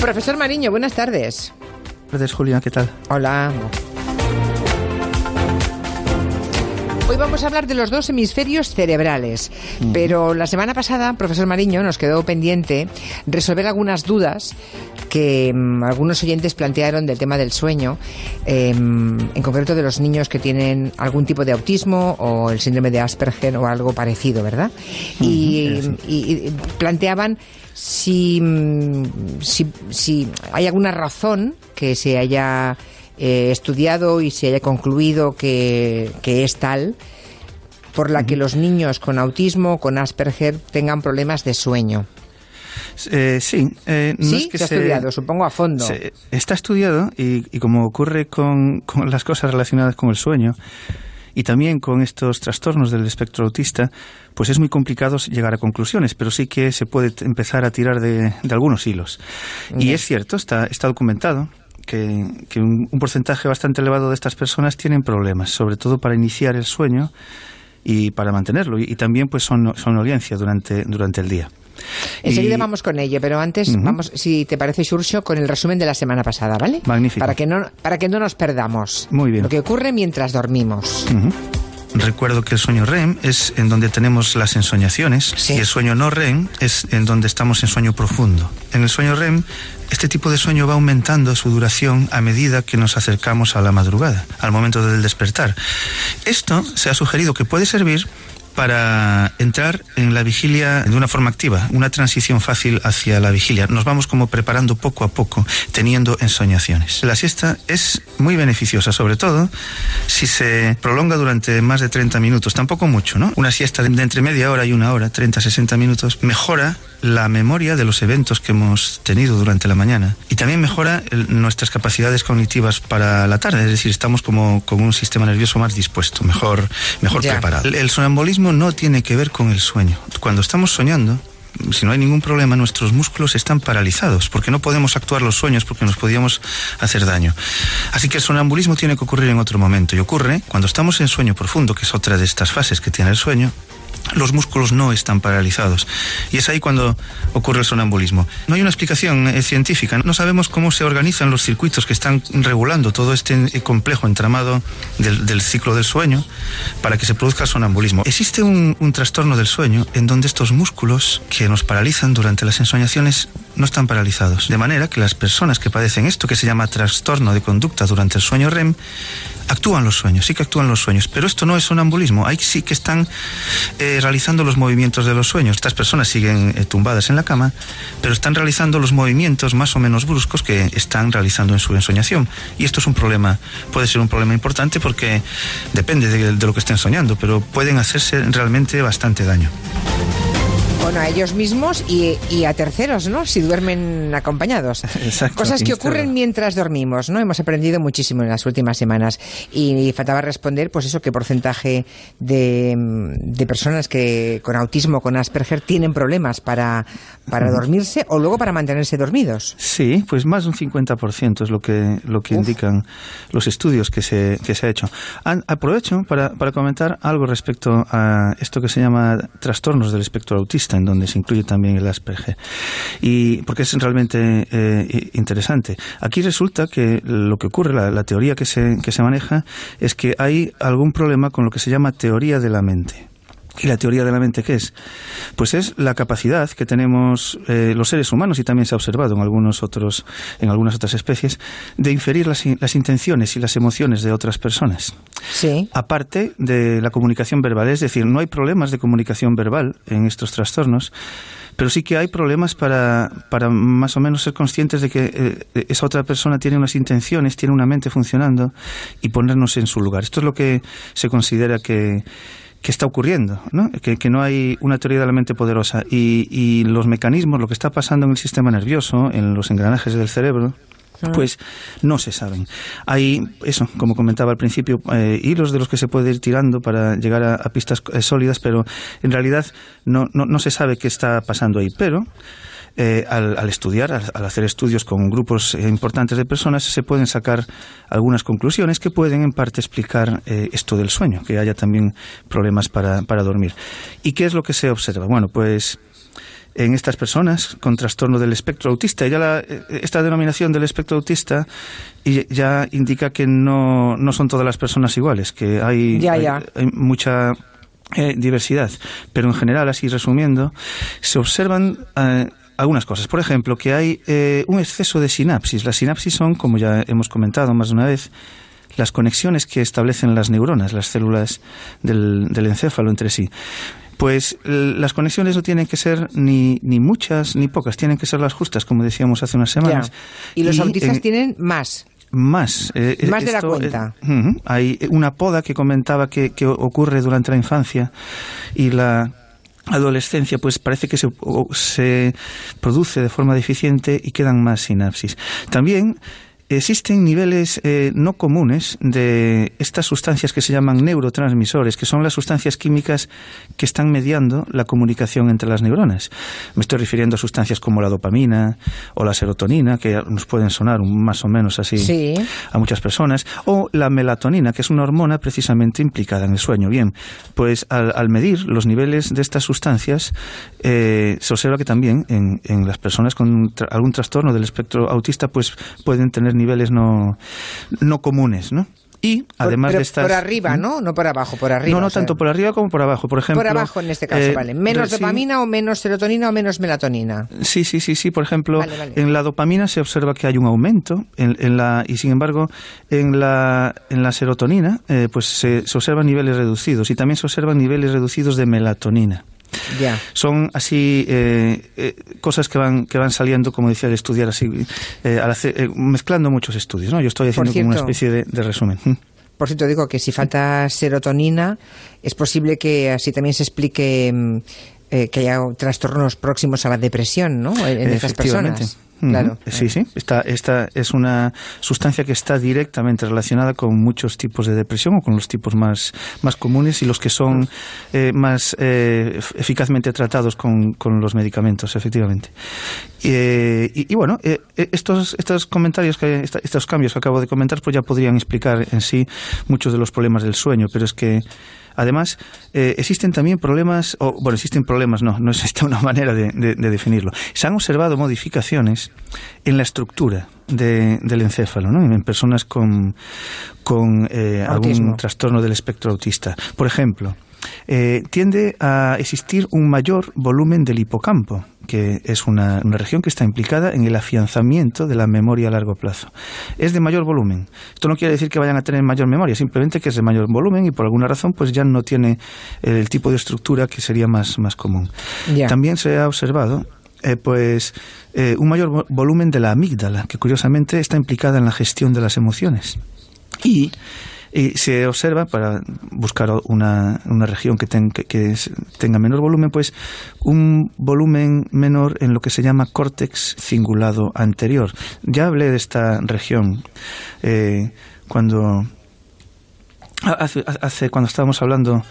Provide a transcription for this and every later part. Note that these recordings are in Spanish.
Profesor Mariño, buenas tardes. Buenas tardes, Julia, ¿qué tal? Hola. Hoy vamos a hablar de los dos hemisferios cerebrales, pero la semana pasada, profesor Mariño, nos quedó pendiente resolver algunas dudas que mm, algunos oyentes plantearon del tema del sueño, em, en concreto de los niños que tienen algún tipo de autismo o el síndrome de Asperger o algo parecido, ¿verdad? y, y planteaban si, mm, si, si hay alguna razón que se haya eh, estudiado y se haya concluido que, que es tal por la que los niños con autismo, con Asperger, tengan problemas de sueño. Eh, sí, eh, no es que se ha estudiado, supongo a fondo. está estudiado y, y como ocurre con, con, las cosas relacionadas con el sueño y también con estos trastornos del espectro autista, pues es muy complicado llegar a conclusiones, pero sí que se puede empezar a tirar de, de algunos hilos. Y es cierto, está, está documentado que, que un, un, porcentaje bastante elevado de estas personas tienen problemas, sobre todo para iniciar el sueño y para mantenerlo. Y, y también pues son, son audiencia durante, durante el día. Enseguida y... vamos con ello, pero antes uh -huh. vamos, si te parece, Xurxo, con el resumen de la semana pasada, ¿vale? Magnífico. Para que no, para que no nos perdamos. Muy bien. Lo que ocurre mientras dormimos. Uh -huh. Recuerdo que el sueño REM es en donde tenemos las ensoñaciones Sí. y el sueño no REM es en donde estamos en sueño profundo. En el sueño REM, este tipo de sueño va aumentando su duración a medida que nos acercamos a la madrugada, al momento del despertar. Esto se ha sugerido que puede servir para entrar en la vigilia de una forma activa, una transición fácil hacia la vigilia. Nos vamos como preparando poco a poco, teniendo ensoñaciones. La siesta es muy beneficiosa, sobre todo si se prolonga durante más de 30 minutos, tampoco mucho, ¿no? Una siesta de entre media hora y una hora, 30, 60 minutos, mejora la memoria de los eventos que hemos tenido durante la mañana y también mejora el, nuestras capacidades cognitivas para la tarde, es decir, estamos como con un sistema nervioso más dispuesto, mejor, mejor preparado. El, el sonambulismo no tiene que ver con el sueño. Cuando estamos soñando, si no hay ningún problema, nuestros músculos están paralizados, porque no podemos actuar los sueños, porque nos podíamos hacer daño. Así que el sonambulismo tiene que ocurrir en otro momento, y ocurre cuando estamos en sueño profundo, que es otra de estas fases que tiene el sueño, los músculos no están paralizados. Y es ahí cuando ocurre el sonambulismo. No hay una explicación eh, científica. No sabemos cómo se organizan los circuitos que están regulando todo este eh, complejo entramado del, ciclo del sueño para que se produzca el sonambulismo. Existe un, un, trastorno del sueño en donde estos músculos que nos paralizan durante las ensoñaciones no están paralizados. De manera que las personas que padecen esto, que se llama trastorno de conducta durante el sueño REM, actúan los sueños, sí que actúan los sueños, pero esto no es sonambulismo, ahí sí que están eh, realizando los movimientos de los sueños. Estas personas siguen eh, tumbadas en la cama, pero están realizando los movimientos más o menos bruscos que están realizando en su ensoñación. Y esto es un problema, puede ser un problema importante porque depende de, de lo que estén soñando, pero pueden hacerse realmente bastante daño. Bueno, a ellos mismos y, y, a terceros, ¿no? Si duermen acompañados. Exacto, Cosas que ocurren mientras dormimos, ¿no? Hemos aprendido muchísimo en las últimas semanas. Y, y faltaba responder, pues eso, qué porcentaje de, de, personas que con autismo, con Asperger, tienen problemas para, para dormirse o luego para mantenerse dormidos. Sí, pues más de un 50% es lo que, lo que indican los estudios que se, que se ha hecho. Aprovecho para, para comentar algo respecto a esto que se llama trastornos del espectro autista en donde se incluye también el Asperger. Y porque es realmente eh, interesante. Aquí resulta que lo que ocurre, la, la teoría que se, que se maneja, es que hay algún problema con lo que se llama teoría de la mente. ¿Y la teoría de la mente qué es? Pues es la capacidad que tenemos eh, los seres humanos y también se ha observado en algunos otros, en algunas otras especies, de inferir las, las intenciones y las emociones de otras personas. Sí. Aparte de la comunicación verbal, es decir, no hay problemas de comunicación verbal en estos trastornos, pero sí que hay problemas para, para más o menos ser conscientes de que eh, esa otra persona tiene unas intenciones, tiene una mente funcionando y ponernos en su lugar. Esto es lo que se considera que que está ocurriendo, ¿no? Que, que, no hay una teoría de la mente poderosa y, y, los mecanismos, lo que está pasando en el sistema nervioso, en los engranajes del cerebro, pues no se saben. Hay, eso, como comentaba al principio, eh, hilos de los que se puede ir tirando para llegar a, a pistas eh, sólidas, pero en realidad no, no, no se sabe qué está pasando ahí. Pero eh, al, al, estudiar, al, al, hacer estudios con grupos eh, importantes de personas, se pueden sacar algunas conclusiones que pueden en parte explicar eh, esto del sueño, que haya también problemas para, para dormir. ¿Y qué es lo que se observa? Bueno, pues en estas personas con trastorno del espectro autista. Ya la, esta denominación del espectro autista ya indica que no, no son todas las personas iguales, que hay, hay, mucha eh, diversidad. Pero en general, así resumiendo, se observan eh, algunas cosas. Por ejemplo, que hay eh, un exceso de sinapsis. Las sinapsis son, como ya hemos comentado más de una vez, las conexiones que establecen las neuronas, las células del, del encéfalo entre sí. Pues las conexiones no tienen que ser ni, ni muchas ni pocas, tienen que ser las justas, como decíamos hace unas semanas. Y los autistas tienen más. Más. Eh, eh, más de la cuenta. hay una poda que comentaba que, que ocurre durante la infancia y la adolescencia, pues parece que se, se, produce de forma deficiente y quedan más sinapsis. También existen niveles eh, no comunes de estas sustancias que se llaman neurotransmisores, que son las sustancias químicas que están mediando la comunicación entre las neuronas. Me estoy refiriendo a sustancias como la dopamina o la serotonina, que nos pueden sonar más o menos así a muchas personas, o la melatonina, que es una hormona precisamente implicada en el sueño. Bien, pues al, medir los niveles de estas sustancias, eh, se observa que también en, en las personas con algún trastorno del espectro autista, pues pueden tener niveles no, no comunes, ¿no? Y además de estas. Por arriba. ¿no? No por abajo, por arriba. No, no tanto por arriba como por abajo. Por ejemplo. Por abajo en este caso, eh, vale. Menos dopamina o menos serotonina o menos melatonina. Sí, sí, sí, sí. Por ejemplo, en la dopamina se observa que hay un aumento en, la y sin embargo en la en la serotonina eh, pues se, se observan niveles reducidos y también se observan niveles reducidos de melatonina. Son así eh, eh, cosas que van, que van saliendo, como decía, de estudiar así, eh, mezclando muchos estudios. ¿no? Yo estoy haciendo como una especie de, resumen. Mm. Por cierto, digo que si falta serotonina, es posible que así también se explique mm, que haya trastornos próximos a la depresión ¿no? en, estas personas. Claro. Sí, sí. Esta, esta es una sustancia que está directamente relacionada con muchos tipos de depresión o con los tipos más, más comunes y los que son eh, más eh, eficazmente tratados con, con, los medicamentos, efectivamente. Eh, y, bueno, estos, estos comentarios, que, estos cambios que acabo de comentar, pues ya podrían explicar en sí muchos de los problemas del sueño, pero es que Además, eh, existen también problemas, o bueno, existen problemas, no, no existe una manera de, definirlo. Se han observado modificaciones en la estructura del encéfalo, ¿no? En personas con, con eh, algún trastorno del espectro autista. Por ejemplo, eh, tiende a existir un mayor volumen del hipocampo, que es una, región que está implicada en el afianzamiento de la memoria a largo plazo. Es de mayor volumen. Esto no quiere decir que vayan a tener mayor memoria, simplemente que es de mayor volumen y por alguna razón pues ya no tiene el tipo de estructura que sería más, más común. También se ha observado eh, pues eh, un mayor volumen de la amígdala, que curiosamente está implicada en la gestión de las emociones. Y y se observa, para buscar una, una región que, que, tenga menor volumen, pues un volumen menor en lo que se llama córtex cingulado anterior. Ya hablé de esta región eh, cuando hace, cuando estábamos hablando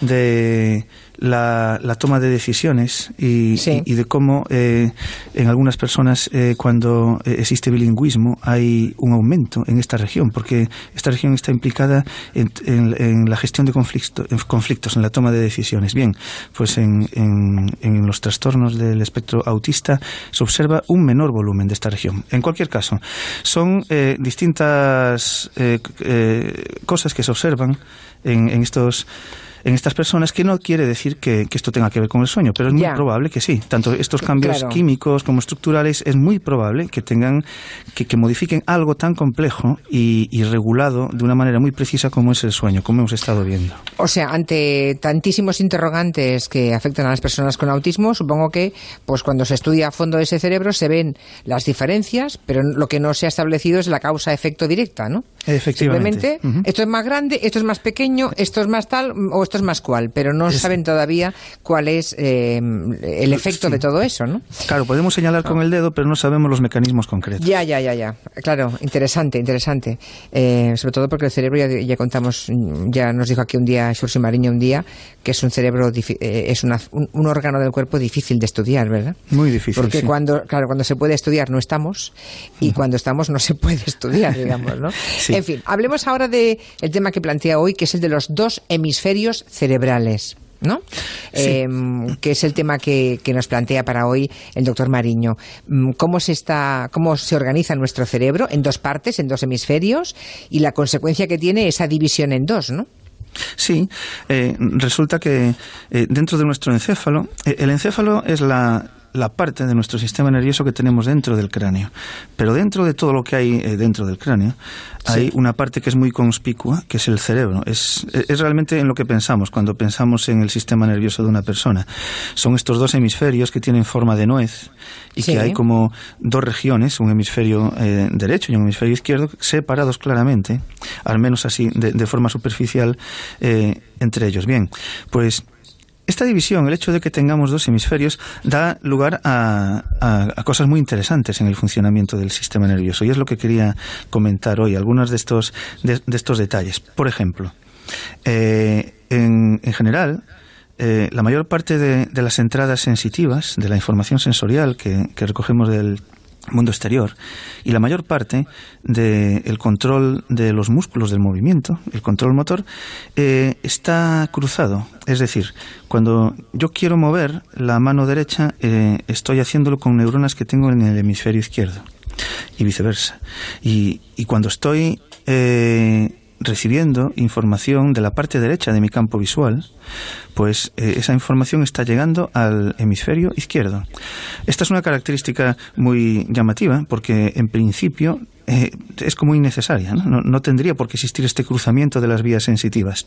de la, toma de decisiones y, de cómo eh, en algunas personas eh, cuando eh, existe bilingüismo hay un aumento en esta región, porque esta región está implicada en, la gestión de conflictos, en la toma de decisiones. Bien, pues en, en, los trastornos del espectro autista se observa un menor volumen de esta región. En cualquier caso, son distintas cosas que se observan en, en estos en estas personas, que no quiere decir que, esto tenga que ver con el sueño, pero es muy probable que sí. Tanto estos cambios químicos como estructurales es muy probable que tengan, que, modifiquen algo tan complejo y, regulado de una manera muy precisa como es el sueño, como hemos estado viendo. O sea, ante tantísimos interrogantes que afectan a las personas con autismo, supongo que pues cuando se estudia a fondo ese cerebro se ven las diferencias, pero lo que no se ha establecido es la causa-efecto directa, ¿no? Efectivamente. Simplemente, esto es más grande, esto es más pequeño, esto es más tal, o esto es más cual, pero no saben todavía cuál es eh, el efecto de todo eso, ¿no? Claro, podemos señalar con el dedo, pero no sabemos los mecanismos concretos. Ya, ya, ya, ya. Claro, interesante, interesante. Eh, sobre todo porque el cerebro, ya, contamos, ya nos dijo aquí un día, Xursi Mariño, un día, que es un cerebro, eh, es un, órgano del cuerpo difícil de estudiar, ¿verdad? Muy difícil. Porque cuando, claro, cuando se puede estudiar no estamos y cuando estamos no se puede estudiar, digamos, ¿no? En fin, hablemos ahora del el tema que plantea hoy, que es el de los dos hemisferios cerebrales. ¿no? Em, que es el tema que, nos plantea para hoy el doctor Mariño. Mm, ¿Cómo se, está, ¿Cómo se organiza nuestro cerebro en dos partes, en dos hemisferios, y la consecuencia que tiene esa división en dos, ¿no? Sí, eh, resulta que eh, dentro de nuestro encéfalo, eh, el encéfalo es la la parte de nuestro sistema nervioso que tenemos dentro del cráneo. Pero dentro de todo lo que hay eh, dentro del cráneo, hay una parte que es muy conspicua, que es el cerebro. Es, es realmente en lo que pensamos cuando pensamos en el sistema nervioso de una persona. Son estos dos hemisferios que tienen forma de nuez y que hay como dos regiones, un hemisferio eh, derecho y un hemisferio izquierdo, separados claramente, al menos así, de, forma superficial, eh, entre ellos. Bien, pues esta división, el hecho de que tengamos dos hemisferios, da lugar a, cosas muy interesantes en el funcionamiento del sistema nervioso y es lo que quería comentar hoy, algunos de estos, de, estos detalles. Por ejemplo, eh, en, general, eh, la mayor parte de, las entradas sensitivas, de la información sensorial que recogemos del mundo exterior y la mayor parte del control de los músculos del movimiento, el control motor, eh, está cruzado. Es decir, cuando yo quiero mover la mano derecha, eh, estoy haciéndolo con neuronas que tengo en el hemisferio izquierdo y viceversa. Y, cuando estoy eh, recibiendo información de la parte derecha de mi campo visual, pues eh, esa información está llegando al hemisferio izquierdo. Esta es una característica muy llamativa porque en principio eh, es como innecesaria, ¿no? tendría por qué existir este cruzamiento de las vías sensitivas.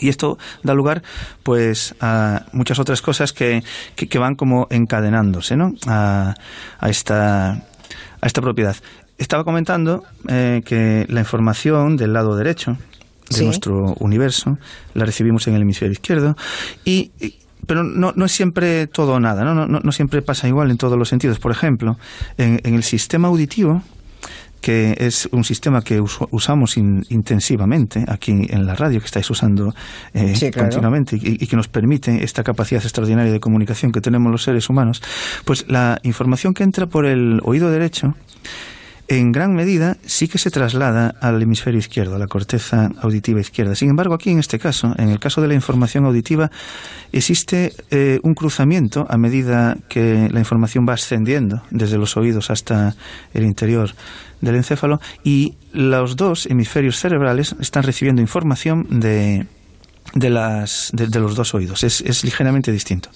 Y esto da lugar pues a muchas otras cosas que, que, van como encadenándose ¿no? a, a, esta, a esta propiedad estaba comentando eh, que la información del lado derecho de nuestro universo la recibimos en el hemisferio izquierdo y, pero no, no, es siempre todo o nada, ¿no? No, no, siempre pasa igual en todos los sentidos. Por ejemplo, en, el sistema auditivo, que es un sistema que usamos intensivamente aquí en la radio, que estáis usando eh, continuamente y, y, que nos permite esta capacidad extraordinaria de comunicación que tenemos los seres humanos, pues la información que entra por el oído derecho en gran medida sí que se traslada al hemisferio izquierdo, a la corteza auditiva izquierda. Sin embargo, aquí en este caso, en el caso de la información auditiva, existe eh, un cruzamiento a medida que la información va ascendiendo desde los oídos hasta el interior del encéfalo y los dos hemisferios cerebrales están recibiendo información de de, las, de, los dos oídos. Es, es ligeramente distinto.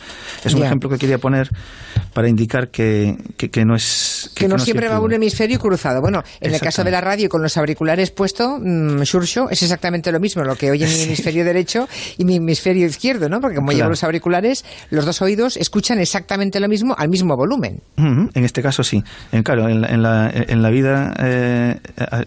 Es un ejemplo que quería poner para indicar que, que, no es... Que, no, siempre va un hemisferio cruzado. Bueno, en el caso de la radio con los auriculares puestos, mmm, es exactamente lo mismo, lo que oye mi hemisferio derecho y mi hemisferio izquierdo, ¿no? Porque como llevo los auriculares, los dos oídos escuchan exactamente lo mismo al mismo volumen. En este caso sí. En, claro, en la, en la, en la vida, eh,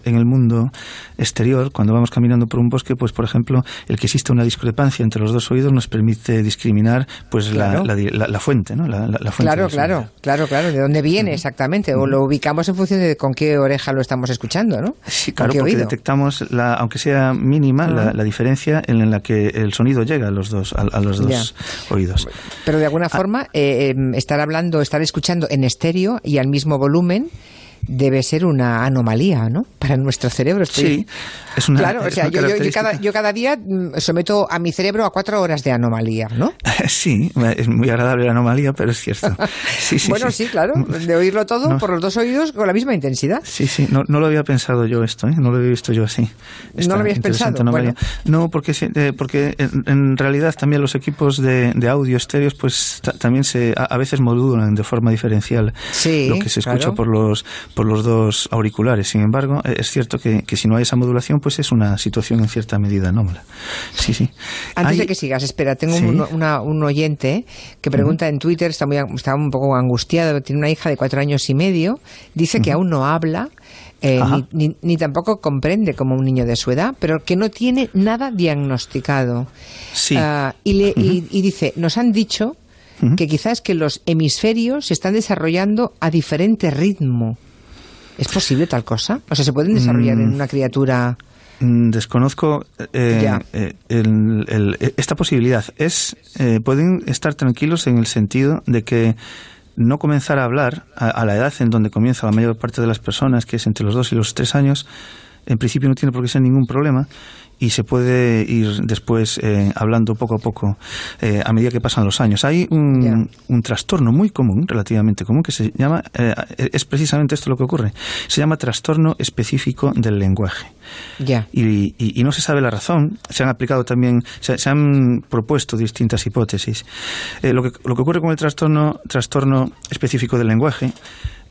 en el mundo exterior, cuando vamos caminando por un bosque, pues por ejemplo, el que existe una discrepancia entre los dos oídos nos permite discriminar pues la, la, fuente, ¿no? La, fuente claro, claro, claro, claro, de dónde viene exactamente, o lo ubicamos en función de con qué oreja lo estamos escuchando, ¿no? Sí, claro, porque detectamos, la, aunque sea mínima, la, diferencia en la que el sonido llega a los dos, a, los dos oídos. Pero de alguna ah. forma, eh, em, estar hablando, estar escuchando en estéreo y al mismo volumen debe ser una anomalía, ¿no? Para nuestro cerebro. Sí, es una Claro, o sea, yo, cada, día mm, someto a mi cerebro a cuatro horas de anomalía, ¿no? Sí, es muy agradable la anomalía, pero es cierto. Sí, sí, bueno, sí. claro, de oírlo todo por los dos oídos con la misma intensidad. Sí, sí, no, no lo había pensado yo esto, ¿eh? no lo había visto yo así. ¿No lo habías pensado? No, porque, eh, porque en, realidad también los equipos de, audio estéreos pues también se a, veces modulan de forma diferencial lo que se escucha por los por los dos auriculares. Sin embargo, eh, es cierto que, si no hay esa modulación, pues es una situación en cierta medida anómala. Sí, sí. Antes de que sigas, espera, tengo un, oyente que pregunta en Twitter, está, muy, está un poco angustiado, tiene una hija de cuatro años y medio, dice que aún no habla. Eh, ni, tampoco comprende como un niño de su edad, pero que no tiene nada diagnosticado. Sí. Ah, y, le, y, dice, nos han dicho que quizás que los hemisferios se están desarrollando a diferente ritmo. ¿Es posible tal cosa? O sea, ¿se pueden desarrollar en mm. una criatura...? Mm, desconozco eh, eh, esta posibilidad. Es, eh, pueden estar tranquilos en el sentido de que no comenzar a hablar a, la edad en donde comienza la mayor parte de las personas, que es entre los dos y los tres años, en principio no tiene por qué ser ningún problema y se puede ir después eh, hablando poco a poco eh, a medida que pasan los años. Hay un, un, trastorno muy común, relativamente común, que se llama, eh, es precisamente esto lo que ocurre, se llama trastorno específico del lenguaje. Ya. Y, y, y, no se sabe la razón. Se han aplicado también, se, se han propuesto distintas hipótesis. lo, que, lo que ocurre con el trastorno, trastorno específico del lenguaje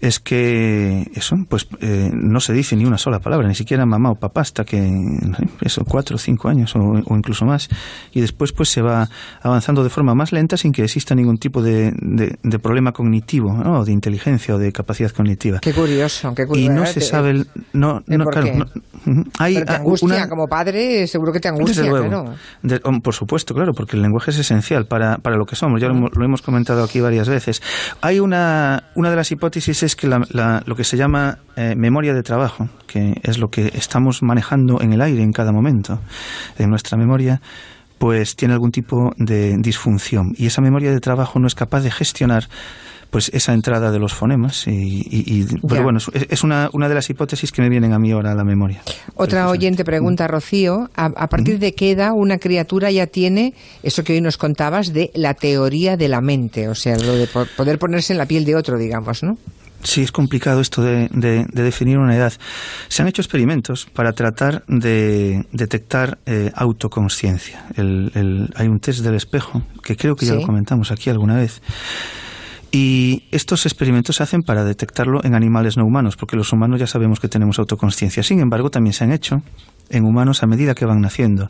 es que eso, pues eh, no se dice ni una sola palabra, ni siquiera mamá o papá hasta que, eso, cuatro o cinco años o, o, incluso más, y después pues se va avanzando de forma más lenta sin que exista ningún tipo de, de, de problema cognitivo, ¿no? de inteligencia o de capacidad cognitiva. Qué curioso, qué curioso. Y no se sabe, el, no, no claro, no, hay Pero te angustia, una, como padre, seguro que te angustia, luego, claro. De, por supuesto, claro, porque el lenguaje es esencial para, para lo que somos, ya lo, lo hemos comentado aquí varias veces. Hay una, una de las hipótesis es que la, la, lo que se llama eh, memoria de trabajo, que es lo que estamos manejando en el aire en cada momento, en nuestra memoria, pues tiene algún tipo de disfunción. Y esa memoria de trabajo no es capaz de gestionar pues esa entrada de los fonemas y, y, y pero bueno es, es, una, una de las hipótesis que me vienen a mí ahora a la memoria otra oyente pregunta Rocío a, a partir de qué edad una criatura ya tiene eso que hoy nos contabas de la teoría de la mente o sea lo de poder ponerse en la piel de otro digamos no Sí, es complicado esto de, de, de, definir una edad. Se han hecho experimentos para tratar de detectar eh, autoconsciencia. El, el, hay un test del espejo, que creo que ya ¿Sí? lo comentamos aquí alguna vez. Y estos experimentos se hacen para detectarlo en animales no humanos, porque los humanos ya sabemos que tenemos autoconsciencia. Sin embargo, también se han hecho en humanos a medida que van naciendo.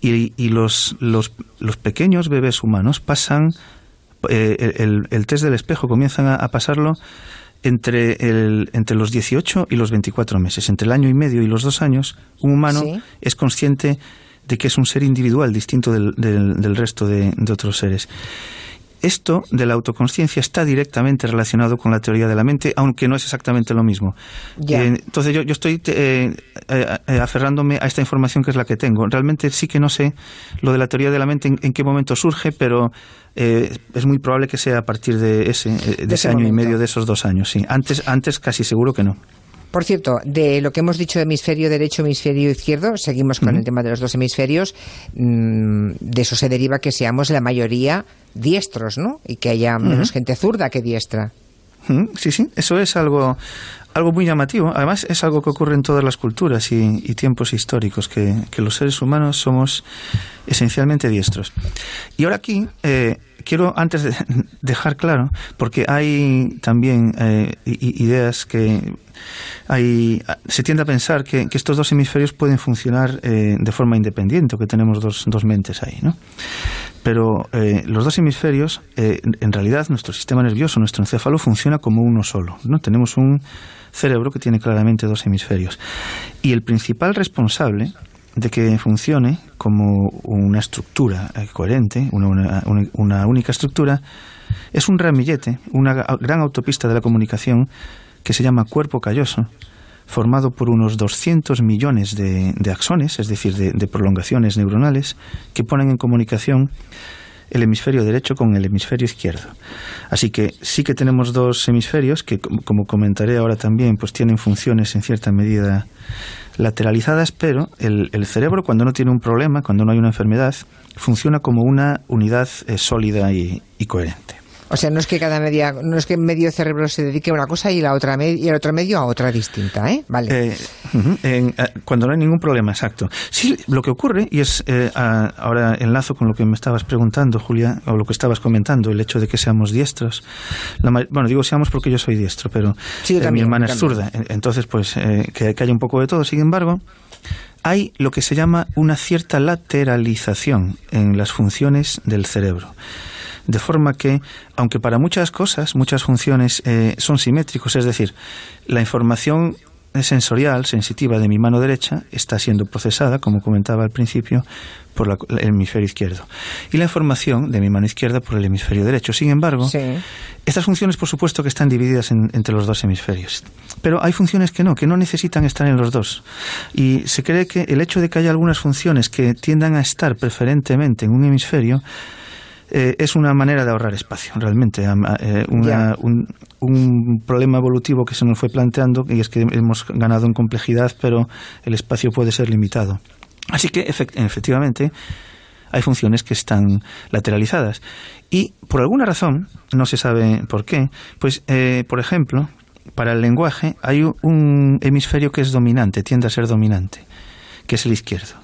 Y, y los, los, los pequeños bebés humanos pasan eh, el, el, test del espejo, comienzan a, a pasarlo entre, el, entre los 18 y los 24 meses, entre el año y medio y los dos años, un humano ¿Sí? es consciente de que es un ser individual distinto del, del, del resto de, de, otros seres. Esto de la autoconsciencia está directamente relacionado con la teoría de la mente, aunque no es exactamente lo mismo. Yeah. Eh, entonces yo, yo estoy eh, eh, aferrándome a esta información que es la que tengo. Realmente sí que no sé lo de la teoría de la mente en, en qué momento surge, pero eh, es muy probable que sea a partir de ese, de, de ese, ese año momento. y medio, de esos dos años. Sí. Antes, antes casi seguro que no. Por cierto, de lo que hemos dicho de hemisferio derecho, hemisferio izquierdo, seguimos con uh -huh. el tema de los dos hemisferios. Mmm, de eso se deriva que seamos la mayoría diestros, ¿no? Y que haya menos uh -huh. gente zurda que diestra. Sí, sí, eso es algo, algo muy llamativo. Además, es algo que ocurre en todas las culturas y, y tiempos históricos, que, que, los seres humanos somos esencialmente diestros. Y ahora aquí eh, quiero antes de dejar claro, porque hay también eh, ideas que hay, se tiende a pensar que, estos dos hemisferios pueden funcionar eh, de forma independiente, o que tenemos dos, dos mentes ahí, ¿no? Pero eh, los dos hemisferios, eh, en realidad, nuestro sistema nervioso, nuestro encéfalo, funciona como uno solo, ¿no? Tenemos un cerebro que tiene claramente dos hemisferios. Y el principal responsable de que funcione como una estructura coherente, una, una, una, única estructura, es un ramillete, una gran autopista de la comunicación que se llama cuerpo calloso, formado por unos 200 millones de, axones, es decir, de, prolongaciones neuronales, que ponen en comunicación el hemisferio derecho con el hemisferio izquierdo. Así que sí que tenemos dos hemisferios que, como comentaré ahora también, pues tienen funciones en cierta medida lateralizadas, pero el, cerebro cuando no tiene un problema, cuando no hay una enfermedad, funciona como una unidad eh, sólida y coherente. O sea, no es que cada media, no es que medio cerebro se dedique a una cosa y la otra y el otro medio a otra distinta, ¿eh? Vale. Eh, uh -huh, en, uh, cuando no hay ningún problema, exacto. Sí, lo que ocurre y es eh, ahora enlazo con lo que me estabas preguntando, Julia, o lo que estabas comentando, el hecho de que seamos diestros. La, bueno, digo seamos porque yo soy diestro, pero sí, también, mi hermana es zurda, entonces pues eh, que, que haya un poco de todo. Sin embargo, hay lo que se llama una cierta lateralización en las funciones del cerebro de forma que, aunque para muchas cosas, muchas funciones eh, son simétricos, es decir, la información sensorial, sensitiva de mi mano derecha está siendo procesada, como comentaba al principio, por la, el hemisferio izquierdo. Y la información de mi mano izquierda por el hemisferio derecho. Sin embargo, sí. estas funciones, por supuesto, que están divididas en, entre los dos hemisferios. Pero hay funciones que no, que no necesitan estar en los dos. Y se cree que el hecho de que haya algunas funciones que tiendan a estar preferentemente en un hemisferio eh, es una manera de ahorrar espacio, realmente. Eh, un, problema evolutivo que se nos fue planteando y es que hemos ganado en complejidad, pero el espacio puede ser limitado. Así que, efectivamente, hay funciones que están lateralizadas. Y por alguna razón, no se sabe por qué, pues, eh, por ejemplo, para el lenguaje hay un hemisferio que es dominante, tiende a ser dominante, que es el izquierdo.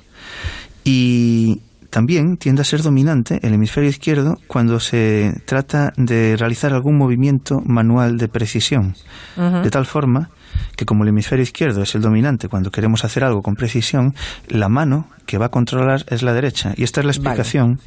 Y también tiende a ser dominante el hemisferio izquierdo cuando se trata de realizar algún movimiento manual de precisión, de tal forma que como el hemisferio izquierdo es el dominante cuando queremos hacer algo con precisión, la mano que va a controlar es la derecha. Y esta es la explicación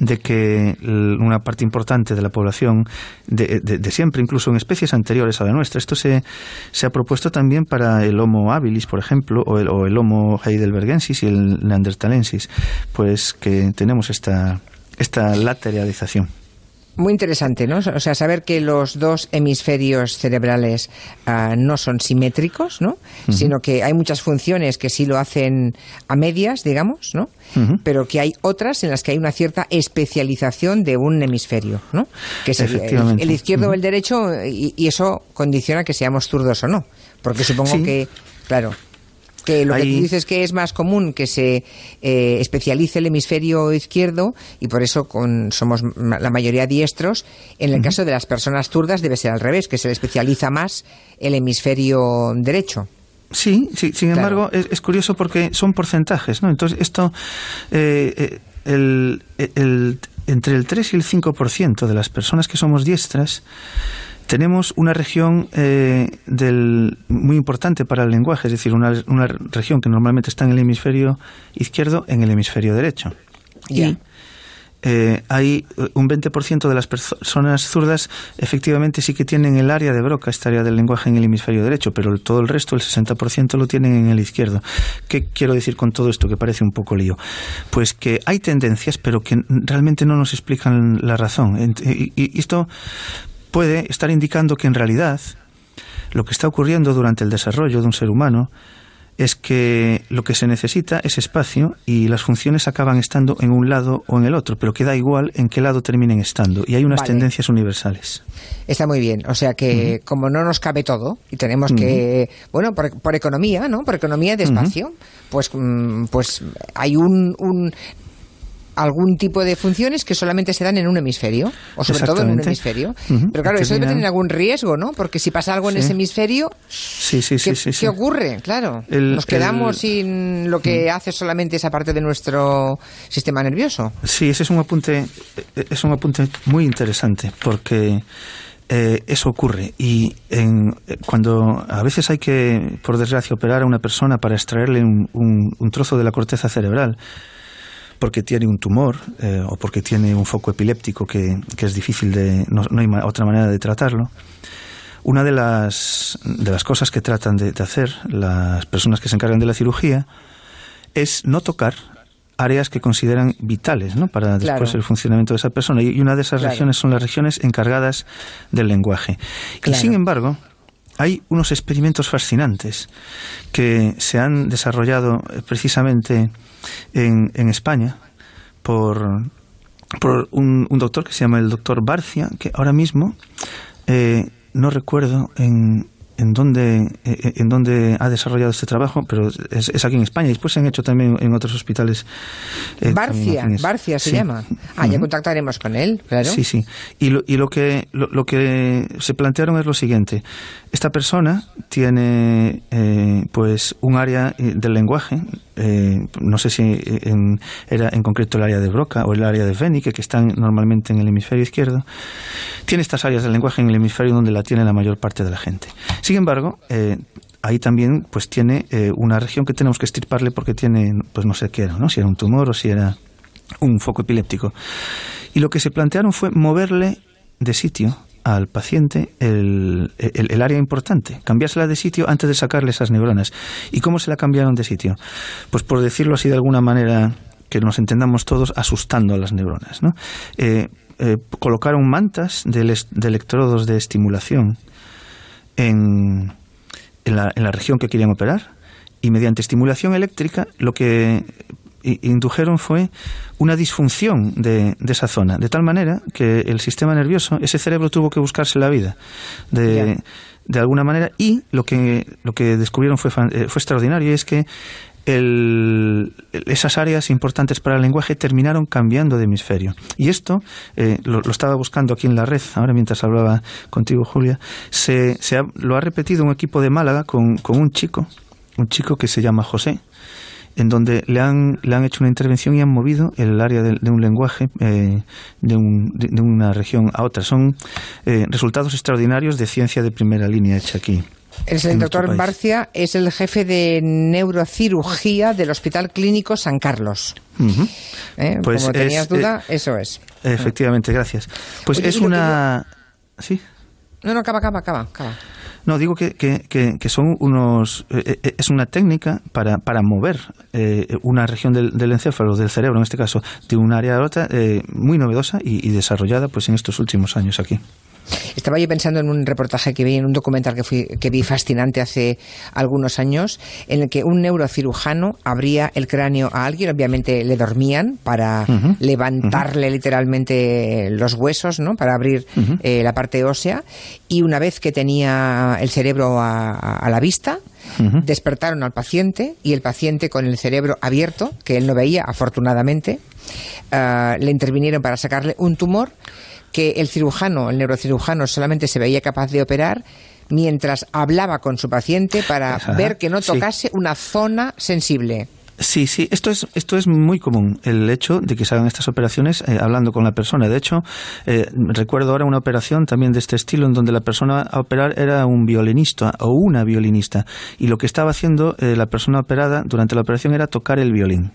de que una parte importante de la población de, siempre, incluso en especies anteriores a la nuestra, esto se, se ha propuesto también para el Homo habilis, por ejemplo, o el, o el Homo heidelbergensis y el neandertalensis, pues que tenemos esta, esta lateralización. Muy interesante, ¿no? O sea, saber que los dos hemisferios cerebrales ah, no son simétricos, ¿no? Sino que hay muchas funciones que sí lo hacen a medias, digamos, ¿no? Pero que hay otras en las que hay una cierta especialización de un hemisferio, ¿no? Que es el, izquierdo o el derecho y, eso condiciona que seamos zurdos o no. Porque supongo que, claro, que lo que tú dices que es más común que se eh, especialice el hemisferio izquierdo y por eso con, somos la mayoría diestros. En el caso de las personas zurdas debe ser al revés, que se le especializa más el hemisferio derecho. Sí, sí sin embargo es, curioso porque son porcentajes, ¿no? Entonces esto, eh, eh, el, el, entre el 3 y el 5% de las personas que somos diestras tenemos una región eh, del, muy importante para el lenguaje, es decir, una, una, región que normalmente está en el hemisferio izquierdo, en el hemisferio derecho. Y eh, hay un 20% de las personas zurdas efectivamente sí que tienen el área de Broca, esta área del lenguaje en el hemisferio derecho, pero todo el resto, el 60%, lo tienen en el izquierdo. ¿Qué quiero decir con todo esto que parece un poco lío? Pues que hay tendencias, pero que realmente no nos explican la razón. Y esto puede estar indicando que en realidad lo que está ocurriendo durante el desarrollo de un ser humano es que lo que se necesita es espacio y las funciones acaban estando en un lado o en el otro, pero queda igual en qué lado terminen estando. Y hay unas tendencias universales. Está muy bien. O sea que como no nos cabe todo y tenemos que, bueno, por, economía, ¿no? Por economía de espacio, pues, mm, pues hay un, un algún tipo de funciones que solamente se dan en un hemisferio, o sobre todo en un hemisferio. Pero claro, eso debe tener algún riesgo, ¿no? Porque si pasa algo en ese hemisferio, sí, sí, ¿qué, ¿qué ocurre? Claro, nos quedamos sin lo que hace solamente esa parte de nuestro sistema nervioso. Sí, ese es un apunte, es un apunte muy interesante, porque... Eh, eso ocurre y en, cuando a veces hay que, por desgracia, operar a una persona para extraerle un trozo de la corteza cerebral, porque tiene un tumor eh, o porque tiene un foco epiléptico que, es difícil de. No, hay otra manera de tratarlo. Una de las, de las cosas que tratan de, hacer las personas que se encargan de la cirugía es no tocar áreas que consideran vitales ¿no? para después el funcionamiento de esa persona. Y una de esas regiones son las regiones encargadas del lenguaje. Y sin embargo, hay unos experimentos fascinantes que se han desarrollado eh, precisamente en, en España por, por un, un, doctor que se llama el doctor Barcia, que ahora mismo eh, no recuerdo en, en dónde, eh, eh, en dónde ha desarrollado este trabajo, pero es, aquí en España. Y después se han hecho también en otros hospitales. Eh, Barcia, Barcia se llama. Ah, ya contactaremos con él, claro. Sí, sí. Y lo, y lo que, lo, que se plantearon es lo siguiente. Esta persona tiene pues un área del lenguaje, no sé si era en concreto el área de Broca o el área de Vénique, que están normalmente en el hemisferio izquierdo. Tiene estas áreas del lenguaje en el hemisferio donde la tiene la mayor parte de la gente. Sin embargo, eh, ahí también pues tiene eh, una región que tenemos que estirparle porque tiene, pues no sé qué era, ¿no? si era un tumor o si era un foco epiléptico. Y lo que se plantearon fue moverle de sitio al paciente el, el, área importante, cambiársela de sitio antes de sacarle esas neuronas. ¿Y cómo se la cambiaron de sitio? Pues por decirlo así de alguna manera que nos entendamos todos, asustando a las neuronas. ¿no? Eh, colocaron mantas de, de electrodos de estimulación en, en, la, en la región que querían operar y mediante estimulación eléctrica lo que indujeron fue una disfunción de, esa zona, de tal manera que el sistema nervioso, ese cerebro tuvo que buscarse la vida de, de alguna manera y lo que, lo que descubrieron fue, eh, fue extraordinario y es que el, esas áreas importantes para el lenguaje terminaron cambiando de hemisferio. Y esto, eh, lo, estaba buscando aquí en la red, ahora mientras hablaba contigo, Julia, se, se lo ha repetido un equipo de Málaga con, con un chico, un chico que se llama José, en donde le han, le han hecho una intervención y han movido el área de, un lenguaje eh, de, un, de, una región a otra. Son eh, resultados extraordinarios de ciencia de primera línea hecha aquí. El, doctor Barcia es el jefe de neurocirugía del Hospital Clínico San Carlos. ¿Eh? Pues Como tenías duda, eso es. Efectivamente, gracias. Pues es una... ¿Sí? No, no, acaba, acaba, acaba. acaba. No, digo que, que, que, son unos. Eh, eh, es una técnica para, para mover eh, una región del, del, encéfalo, del cerebro, en este caso, de un área a otra, muy novedosa y, y desarrollada pues en estos últimos años aquí. Estaba yo pensando en un reportaje que vi, en un documental que, fui, que vi fascinante hace algunos años, en el que un neurocirujano abría el cráneo a alguien, obviamente le dormían para levantarle literalmente los huesos, ¿no? para abrir eh, la parte ósea, y una vez que tenía el cerebro a, la vista, despertaron al paciente y el paciente con el cerebro abierto, que él no veía afortunadamente, eh, le intervinieron para sacarle un tumor que el cirujano, el neurocirujano, solamente se veía capaz de operar mientras hablaba con su paciente para ver que no tocase una zona sensible. Sí, sí, esto es, esto es muy común, el hecho de que se hagan estas operaciones eh, hablando con la persona. De hecho, eh, recuerdo ahora una operación también de este estilo en donde la persona a operar era un violinista o una violinista y lo que estaba haciendo eh, la persona operada durante la operación era tocar el violín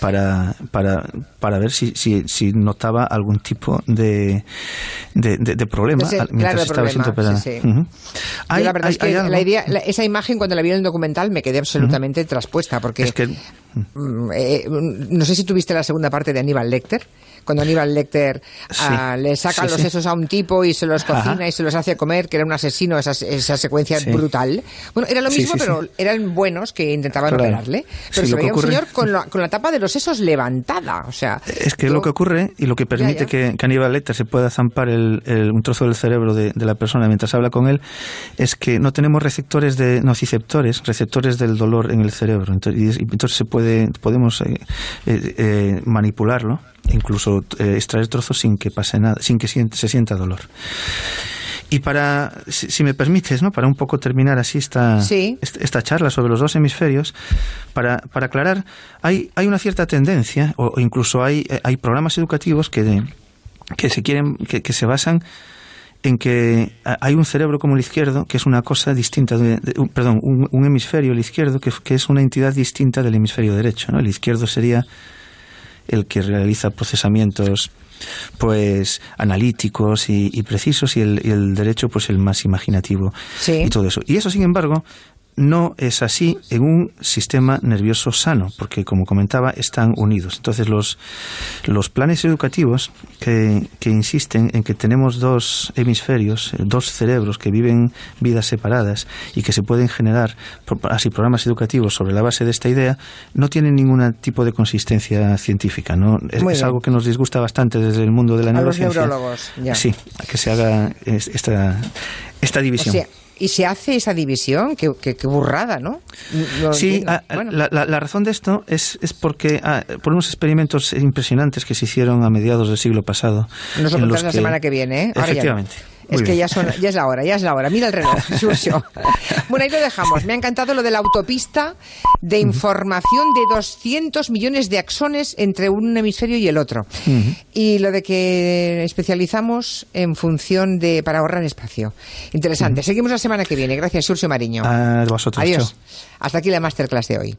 para, para, para ver si, si, si notaba algún tipo de, de, problema mientras estaba siendo operada. la verdad es que la idea, esa imagen cuando la vi en el documental me quedé absolutamente traspuesta porque es que... Mm, eh, no sé si tuviste la segunda parte de Aníbal Lecter cuando Aníbal Lecter ah, le saca los sesos a un tipo y se los cocina y se los hace comer, que era un asesino, esa, esa secuencia brutal. Bueno, era lo mismo, pero eran buenos que intentaban operarle. Pero se veía un señor con la, con la, tapa de los sesos levantada. O sea, es que lo que ocurre y lo que permite Que, Aníbal Lecter se pueda zampar el, un trozo del cerebro de, la persona mientras habla con él es que no tenemos receptores de nociceptores, receptores del dolor en el cerebro. Entonces, entonces se puede, podemos eh, eh, eh, manipularlo incluso eh, extraer trozos sin que pase nada, sin que se sienta dolor. Y para, si, me permites, ¿no? para un poco terminar así esta, esta charla sobre los dos hemisferios, para, para aclarar, hay, hay una cierta tendencia, o, incluso hay, eh, hay programas educativos que, que se quieren, que, que, se basan en que hay un cerebro como el izquierdo, que es una cosa distinta, de, perdón, un, un, hemisferio, el izquierdo, que, que, es una entidad distinta del hemisferio derecho. ¿no? El izquierdo sería el que realiza procesamientos pues analíticos y, precisos y el, y el, derecho pues el más imaginativo y todo eso. Y eso sin embargo no es así en un sistema nervioso sano, porque como comentaba, están unidos. Entonces los, los planes educativos que, que insisten en que tenemos dos hemisferios, dos cerebros que viven vidas separadas y que se pueden generar así programas educativos sobre la base de esta idea, no tienen ningún tipo de consistencia científica. ¿no? Es, algo que nos disgusta bastante desde el mundo de la neurociencia. A los neurólogos, ya. Sí, que se haga esta, esta división. ¿Y se hace esa división? Qué, burrada, ¿no? sí, ah, la, razón de esto es, es porque ah, por unos experimentos impresionantes que se hicieron a mediados del siglo pasado. Nos lo la semana que viene, ¿eh? efectivamente. Es que ya, ya es la hora, ya es la hora. Mira el reloj, bueno, ahí lo dejamos. Me ha encantado lo de la autopista de información de 200 millones de axones entre un hemisferio y el otro. Y lo de que especializamos en función de para ahorrar espacio. Interesante. Seguimos la semana que viene. Gracias, Surcio Mariño. A vosotros. Adiós. Hasta aquí la masterclass de hoy.